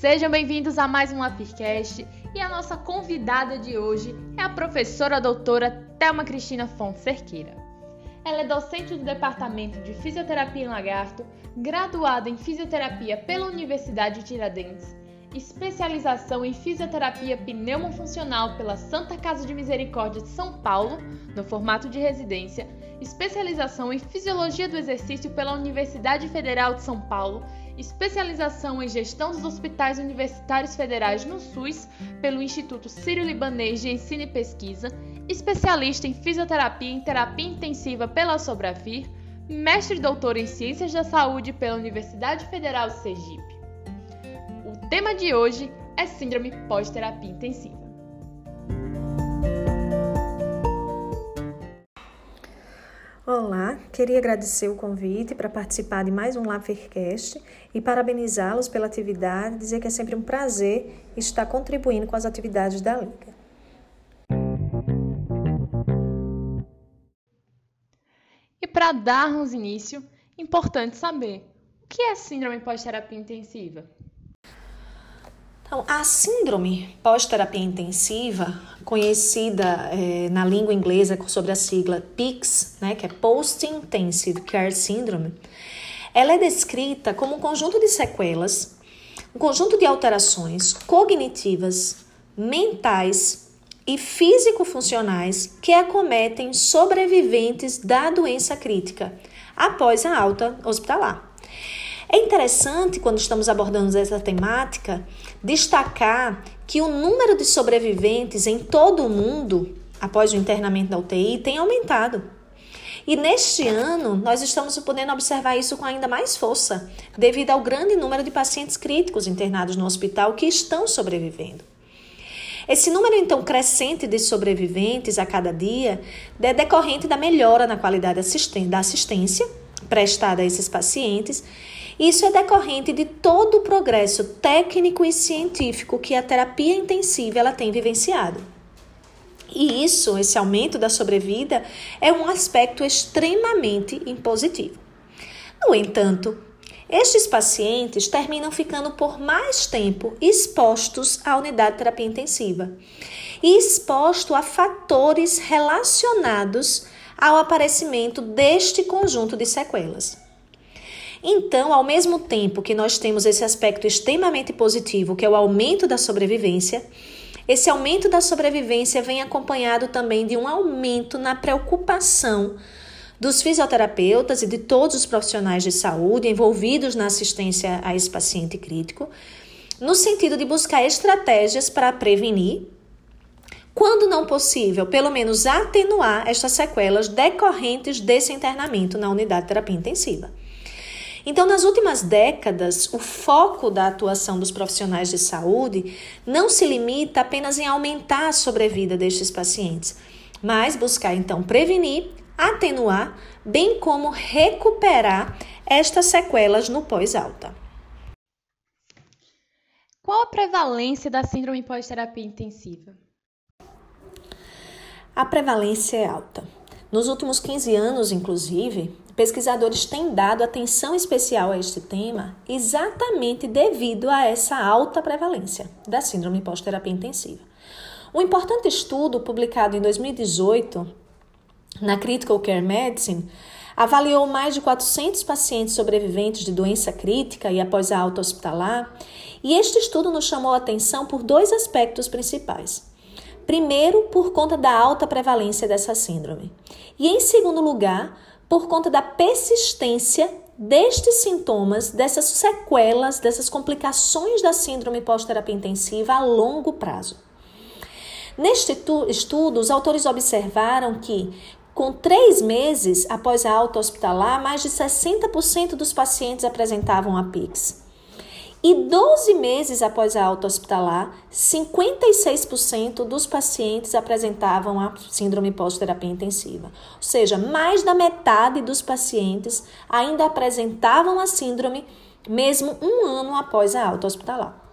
Sejam bem-vindos a mais um Lapircast e a nossa convidada de hoje é a professora doutora Thelma Cristina Fonte Cerqueira. Ela é docente do Departamento de Fisioterapia em Lagarto, graduada em Fisioterapia pela Universidade de Tiradentes, especialização em Fisioterapia Pneumofuncional pela Santa Casa de Misericórdia de São Paulo, no formato de residência, especialização em Fisiologia do Exercício pela Universidade Federal de São Paulo especialização em gestão dos hospitais universitários federais no SUS pelo Instituto Sírio-Libanês de Ensino e Pesquisa, especialista em fisioterapia e terapia intensiva pela Sobrafir, mestre e doutor em Ciências da Saúde pela Universidade Federal de Sergipe. O tema de hoje é Síndrome pós-terapia intensiva. Olá, queria agradecer o convite para participar de mais um LabFaircast e parabenizá-los pela atividade, dizer que é sempre um prazer estar contribuindo com as atividades da Liga. E para darmos início, importante saber o que é síndrome pós-terapia intensiva? Então, a síndrome pós-terapia intensiva, conhecida é, na língua inglesa sobre a sigla PICS, né, que é Post-Intensive Care Syndrome, ela é descrita como um conjunto de sequelas, um conjunto de alterações cognitivas, mentais e físico-funcionais que acometem sobreviventes da doença crítica após a alta hospitalar. É interessante, quando estamos abordando essa temática, destacar que o número de sobreviventes em todo o mundo após o internamento da UTI tem aumentado. E neste ano, nós estamos podendo observar isso com ainda mais força, devido ao grande número de pacientes críticos internados no hospital que estão sobrevivendo. Esse número, então, crescente de sobreviventes a cada dia é decorrente da melhora na qualidade da assistência prestada a esses pacientes isso é decorrente de todo o progresso técnico e científico que a terapia intensiva ela tem vivenciado. E isso, esse aumento da sobrevida, é um aspecto extremamente impositivo. No entanto, estes pacientes terminam ficando por mais tempo expostos à unidade de terapia intensiva e expostos a fatores relacionados ao aparecimento deste conjunto de sequelas. Então, ao mesmo tempo que nós temos esse aspecto extremamente positivo, que é o aumento da sobrevivência, esse aumento da sobrevivência vem acompanhado também de um aumento na preocupação dos fisioterapeutas e de todos os profissionais de saúde envolvidos na assistência a esse paciente crítico, no sentido de buscar estratégias para prevenir, quando não possível, pelo menos atenuar estas sequelas decorrentes desse internamento na unidade de terapia intensiva. Então, nas últimas décadas, o foco da atuação dos profissionais de saúde não se limita apenas em aumentar a sobrevida destes pacientes, mas buscar então prevenir, atenuar, bem como recuperar estas sequelas no pós-alta. Qual a prevalência da síndrome pós-terapia intensiva? A prevalência é alta. Nos últimos 15 anos, inclusive, pesquisadores têm dado atenção especial a este tema exatamente devido a essa alta prevalência da síndrome pós-terapia intensiva. Um importante estudo publicado em 2018 na Critical Care Medicine avaliou mais de 400 pacientes sobreviventes de doença crítica e após a alta hospitalar, e este estudo nos chamou a atenção por dois aspectos principais. Primeiro, por conta da alta prevalência dessa síndrome, e em segundo lugar, por conta da persistência destes sintomas, dessas sequelas, dessas complicações da síndrome pós-terapia intensiva a longo prazo. Neste estudo, os autores observaram que, com três meses após a alta hospitalar, mais de 60% dos pacientes apresentavam a PIX. E 12 meses após a alta hospitalar, 56% dos pacientes apresentavam a síndrome pós-terapia intensiva. Ou seja, mais da metade dos pacientes ainda apresentavam a síndrome mesmo um ano após a alta hospitalar.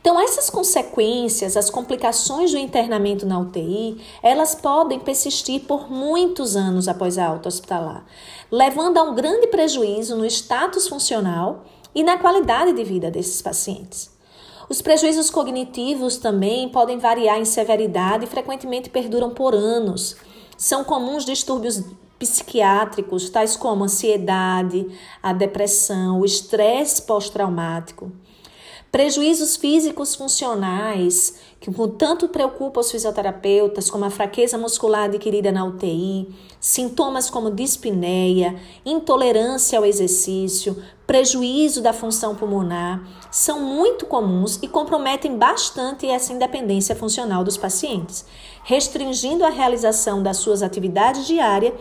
Então, essas consequências, as complicações do internamento na UTI, elas podem persistir por muitos anos após a alta hospitalar, levando a um grande prejuízo no status funcional e na qualidade de vida desses pacientes. Os prejuízos cognitivos também podem variar em severidade e frequentemente perduram por anos. São comuns distúrbios psiquiátricos, tais como ansiedade, a depressão, o estresse pós-traumático. Prejuízos físicos funcionais, que tanto preocupa os fisioterapeutas, como a fraqueza muscular adquirida na UTI, sintomas como dispneia, intolerância ao exercício, prejuízo da função pulmonar, são muito comuns e comprometem bastante essa independência funcional dos pacientes, restringindo a realização das suas atividades diárias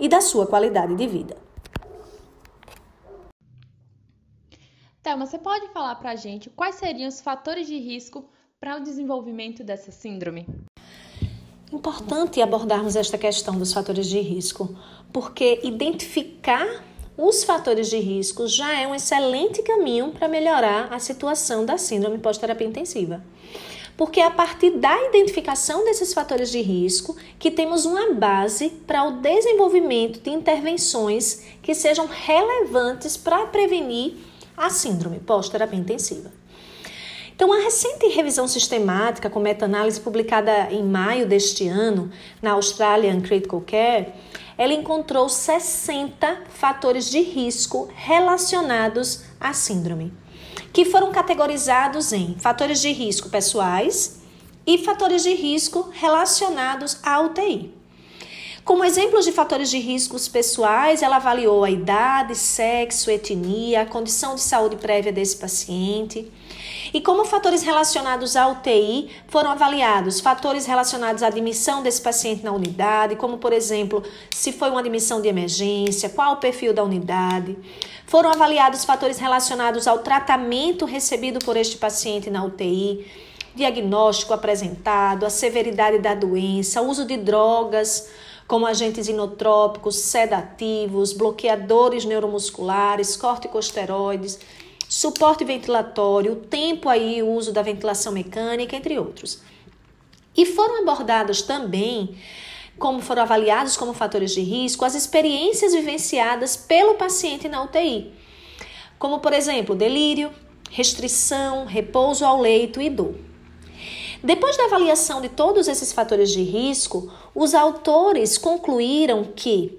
e da sua qualidade de vida. Thelma, você pode falar para a gente quais seriam os fatores de risco para o desenvolvimento dessa síndrome? Importante abordarmos esta questão dos fatores de risco, porque identificar os fatores de risco já é um excelente caminho para melhorar a situação da síndrome pós-terapia intensiva. Porque é a partir da identificação desses fatores de risco que temos uma base para o desenvolvimento de intervenções que sejam relevantes para prevenir a síndrome pós-terapia intensiva. Então, a recente revisão sistemática com meta-análise publicada em maio deste ano na Australian Critical Care, ela encontrou 60 fatores de risco relacionados à síndrome, que foram categorizados em fatores de risco pessoais e fatores de risco relacionados à UTI. Como exemplos de fatores de riscos pessoais, ela avaliou a idade, sexo, etnia, a condição de saúde prévia desse paciente. E como fatores relacionados à UTI, foram avaliados fatores relacionados à admissão desse paciente na unidade, como por exemplo, se foi uma admissão de emergência, qual o perfil da unidade. Foram avaliados fatores relacionados ao tratamento recebido por este paciente na UTI, diagnóstico apresentado, a severidade da doença, uso de drogas, como agentes inotrópicos, sedativos, bloqueadores neuromusculares, corticosteroides, suporte ventilatório, tempo aí, o uso da ventilação mecânica, entre outros. E foram abordados também, como foram avaliados como fatores de risco, as experiências vivenciadas pelo paciente na UTI, como por exemplo, delírio, restrição, repouso ao leito e dor. Depois da avaliação de todos esses fatores de risco, os autores concluíram que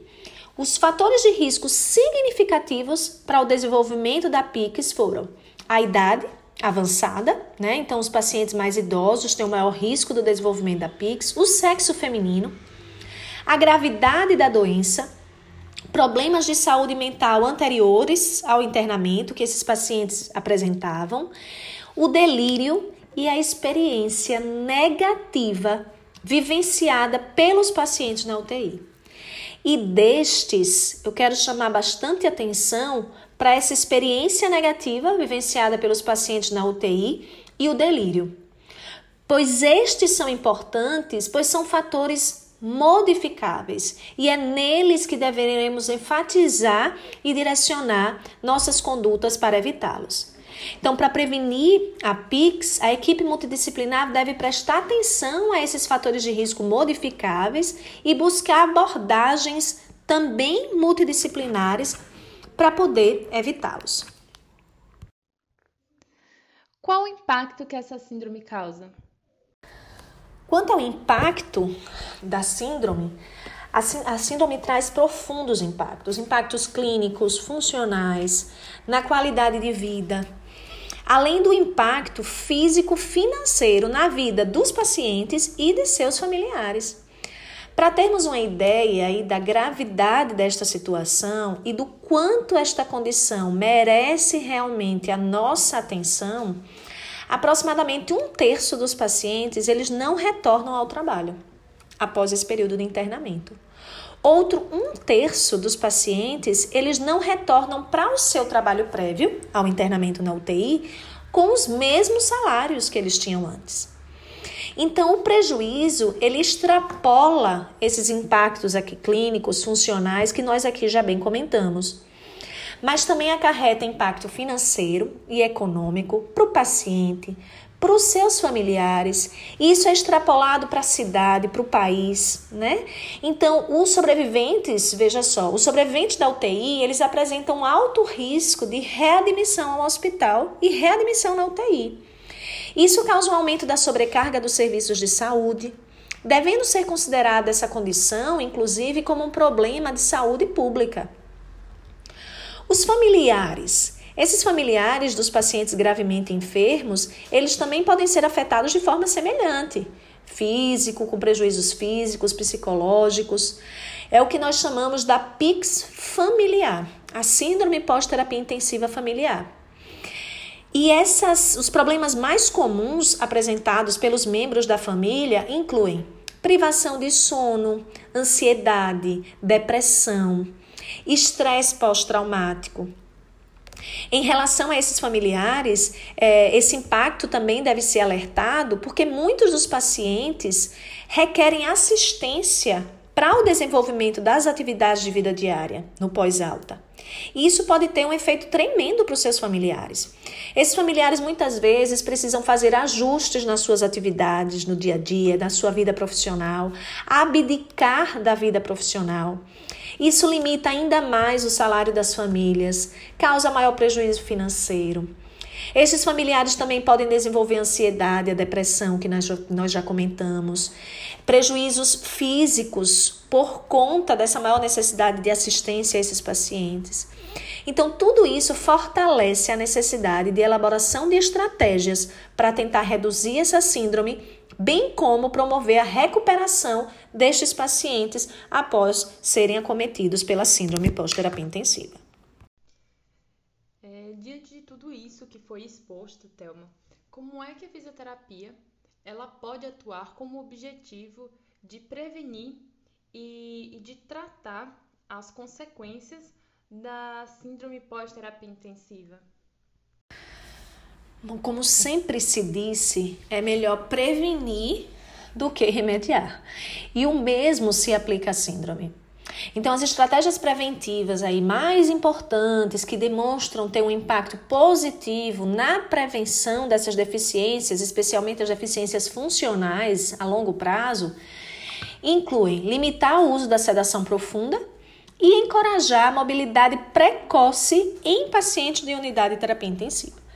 os fatores de risco significativos para o desenvolvimento da PICS foram a idade avançada, né? Então, os pacientes mais idosos têm o maior risco do desenvolvimento da PICS, o sexo feminino, a gravidade da doença, problemas de saúde mental anteriores ao internamento que esses pacientes apresentavam, o delírio e a experiência negativa vivenciada pelos pacientes na UTI. E destes, eu quero chamar bastante atenção para essa experiência negativa vivenciada pelos pacientes na UTI e o delírio. Pois estes são importantes, pois são fatores modificáveis e é neles que deveremos enfatizar e direcionar nossas condutas para evitá-los. Então, para prevenir a PIX, a equipe multidisciplinar deve prestar atenção a esses fatores de risco modificáveis e buscar abordagens também multidisciplinares para poder evitá-los. Qual o impacto que essa síndrome causa? Quanto ao impacto da síndrome, a síndrome traz profundos impactos, impactos clínicos, funcionais, na qualidade de vida, além do impacto físico-financeiro na vida dos pacientes e de seus familiares. Para termos uma ideia aí da gravidade desta situação e do quanto esta condição merece realmente a nossa atenção, aproximadamente um terço dos pacientes eles não retornam ao trabalho após esse período de internamento. Outro um terço dos pacientes, eles não retornam para o seu trabalho prévio, ao internamento na UTI, com os mesmos salários que eles tinham antes. Então, o prejuízo, ele extrapola esses impactos aqui clínicos, funcionais, que nós aqui já bem comentamos. Mas também acarreta impacto financeiro e econômico para o paciente, para os seus familiares. Isso é extrapolado para a cidade, para o país, né? Então, os sobreviventes, veja só, os sobreviventes da UTI, eles apresentam alto risco de readmissão ao hospital e readmissão na UTI. Isso causa um aumento da sobrecarga dos serviços de saúde, devendo ser considerada essa condição, inclusive, como um problema de saúde pública. Os familiares. Esses familiares dos pacientes gravemente enfermos, eles também podem ser afetados de forma semelhante, físico, com prejuízos físicos, psicológicos. É o que nós chamamos da PIX familiar, a síndrome pós-terapia intensiva familiar. E essas, os problemas mais comuns apresentados pelos membros da família incluem privação de sono, ansiedade, depressão, estresse pós-traumático. Em relação a esses familiares, é, esse impacto também deve ser alertado porque muitos dos pacientes requerem assistência para o desenvolvimento das atividades de vida diária no pós-alta. E isso pode ter um efeito tremendo para os seus familiares. Esses familiares muitas vezes precisam fazer ajustes nas suas atividades no dia a dia, na sua vida profissional, abdicar da vida profissional. Isso limita ainda mais o salário das famílias, causa maior prejuízo financeiro. Esses familiares também podem desenvolver ansiedade, a depressão, que nós, nós já comentamos, prejuízos físicos por conta dessa maior necessidade de assistência a esses pacientes. Então, tudo isso fortalece a necessidade de elaboração de estratégias para tentar reduzir essa síndrome, bem como promover a recuperação destes pacientes após serem acometidos pela síndrome pós-terapia intensiva. É, diante de tudo isso que foi exposto, Thelma, como é que a fisioterapia ela pode atuar como objetivo de prevenir e, e de tratar as consequências da síndrome pós-terapia intensiva? Como sempre se disse, é melhor prevenir do que remediar. E o mesmo se aplica à síndrome. Então, as estratégias preventivas aí mais importantes que demonstram ter um impacto positivo na prevenção dessas deficiências, especialmente as deficiências funcionais a longo prazo, incluem limitar o uso da sedação profunda e encorajar a mobilidade precoce em pacientes de unidade de terapia intensiva.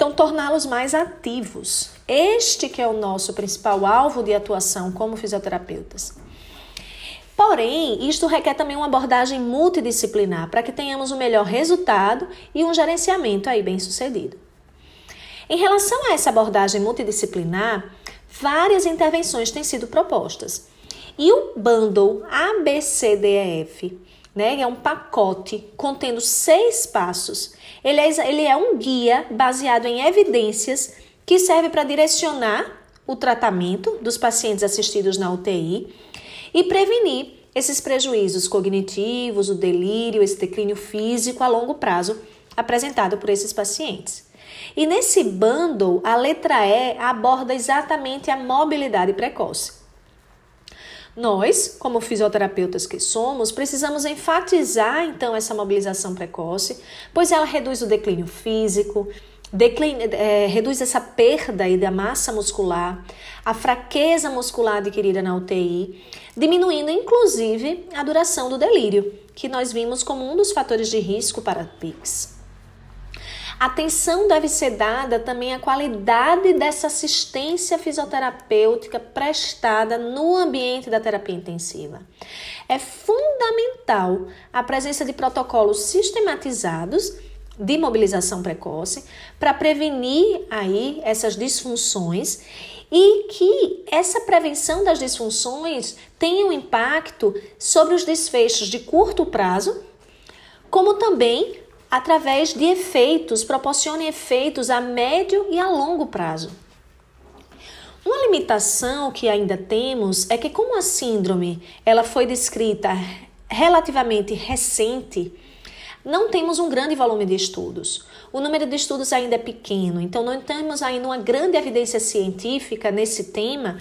Então, torná-los mais ativos. Este que é o nosso principal alvo de atuação como fisioterapeutas. Porém, isto requer também uma abordagem multidisciplinar para que tenhamos o um melhor resultado e um gerenciamento aí bem sucedido. Em relação a essa abordagem multidisciplinar, várias intervenções têm sido propostas. E o bundle ABCDEF, né, é um pacote contendo seis passos. Ele é, ele é um guia baseado em evidências que serve para direcionar o tratamento dos pacientes assistidos na UTI e prevenir esses prejuízos cognitivos, o delírio, esse declínio físico a longo prazo apresentado por esses pacientes. E nesse bundle, a letra E aborda exatamente a mobilidade precoce. Nós, como fisioterapeutas que somos, precisamos enfatizar então essa mobilização precoce, pois ela reduz o declínio físico, é, reduz essa perda aí da massa muscular, a fraqueza muscular adquirida na UTI, diminuindo inclusive a duração do delírio, que nós vimos como um dos fatores de risco para PICS. Atenção deve ser dada também à qualidade dessa assistência fisioterapêutica prestada no ambiente da terapia intensiva. É fundamental a presença de protocolos sistematizados de mobilização precoce para prevenir aí essas disfunções e que essa prevenção das disfunções tenha um impacto sobre os desfechos de curto prazo, como também através de efeitos, proporcione efeitos a médio e a longo prazo. Uma limitação que ainda temos é que como a síndrome ela foi descrita relativamente recente, não temos um grande volume de estudos. O número de estudos ainda é pequeno, então não temos ainda uma grande evidência científica nesse tema,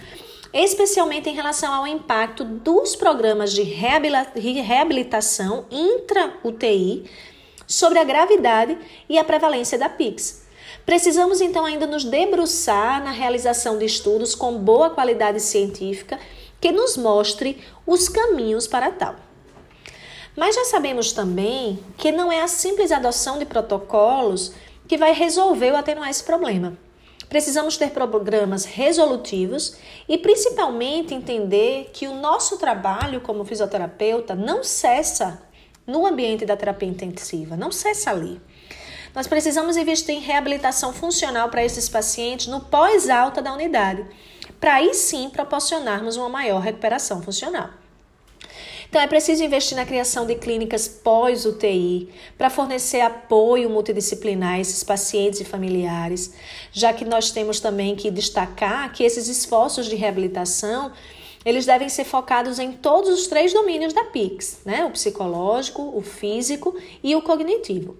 especialmente em relação ao impacto dos programas de reabilitação intra-UTI sobre a gravidade e a prevalência da PIX. Precisamos então ainda nos debruçar na realização de estudos com boa qualidade científica que nos mostre os caminhos para tal. Mas já sabemos também que não é a simples adoção de protocolos que vai resolver ou atenuar esse problema. Precisamos ter programas resolutivos e principalmente entender que o nosso trabalho como fisioterapeuta não cessa no ambiente da terapia intensiva, não cessa ali. Nós precisamos investir em reabilitação funcional para esses pacientes no pós-alta da unidade, para aí sim proporcionarmos uma maior recuperação funcional. Então, é preciso investir na criação de clínicas pós-UTI para fornecer apoio multidisciplinar a esses pacientes e familiares, já que nós temos também que destacar que esses esforços de reabilitação eles devem ser focados em todos os três domínios da PICS, né? O psicológico, o físico e o cognitivo.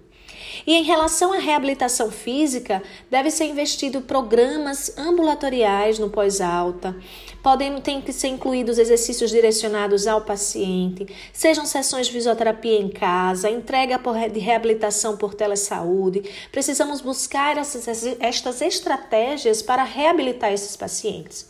E em relação à reabilitação física, deve ser investido programas ambulatoriais no pós-alta. Podem ter que ser incluídos exercícios direcionados ao paciente, sejam sessões de fisioterapia em casa, entrega de reabilitação por telesaúde. Precisamos buscar essas, estas estratégias para reabilitar esses pacientes.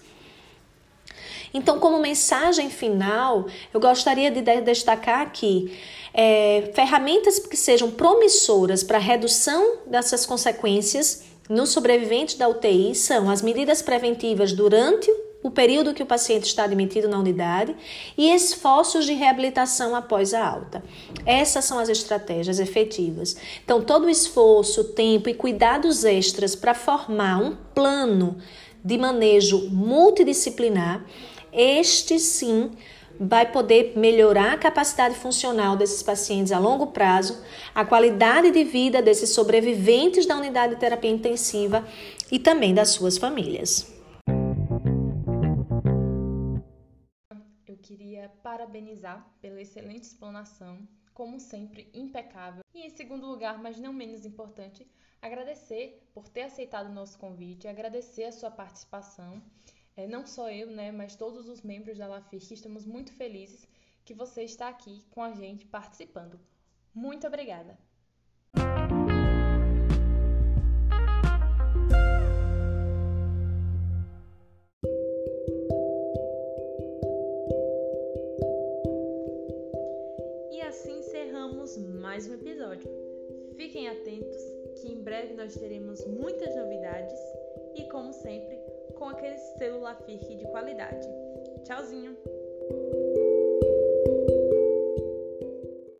Então, como mensagem final, eu gostaria de destacar aqui é, ferramentas que sejam promissoras para a redução dessas consequências no sobrevivente da UTI são as medidas preventivas durante o período que o paciente está admitido na unidade e esforços de reabilitação após a alta. Essas são as estratégias efetivas. Então, todo o esforço, tempo e cuidados extras para formar um plano de manejo multidisciplinar, este sim vai poder melhorar a capacidade funcional desses pacientes a longo prazo, a qualidade de vida desses sobreviventes da unidade de terapia intensiva e também das suas famílias. Eu queria parabenizar pela excelente explanação, como sempre, impecável. E em segundo lugar, mas não menos importante, agradecer por ter aceitado o nosso convite, agradecer a sua participação é, não só eu, né, mas todos os membros da LAFISC estamos muito felizes que você está aqui com a gente participando. Muito obrigada! E assim encerramos mais um episódio. Fiquem atentos que em breve nós teremos muitas novidades e, como sempre, com aquele selo Lafirque de qualidade. Tchauzinho!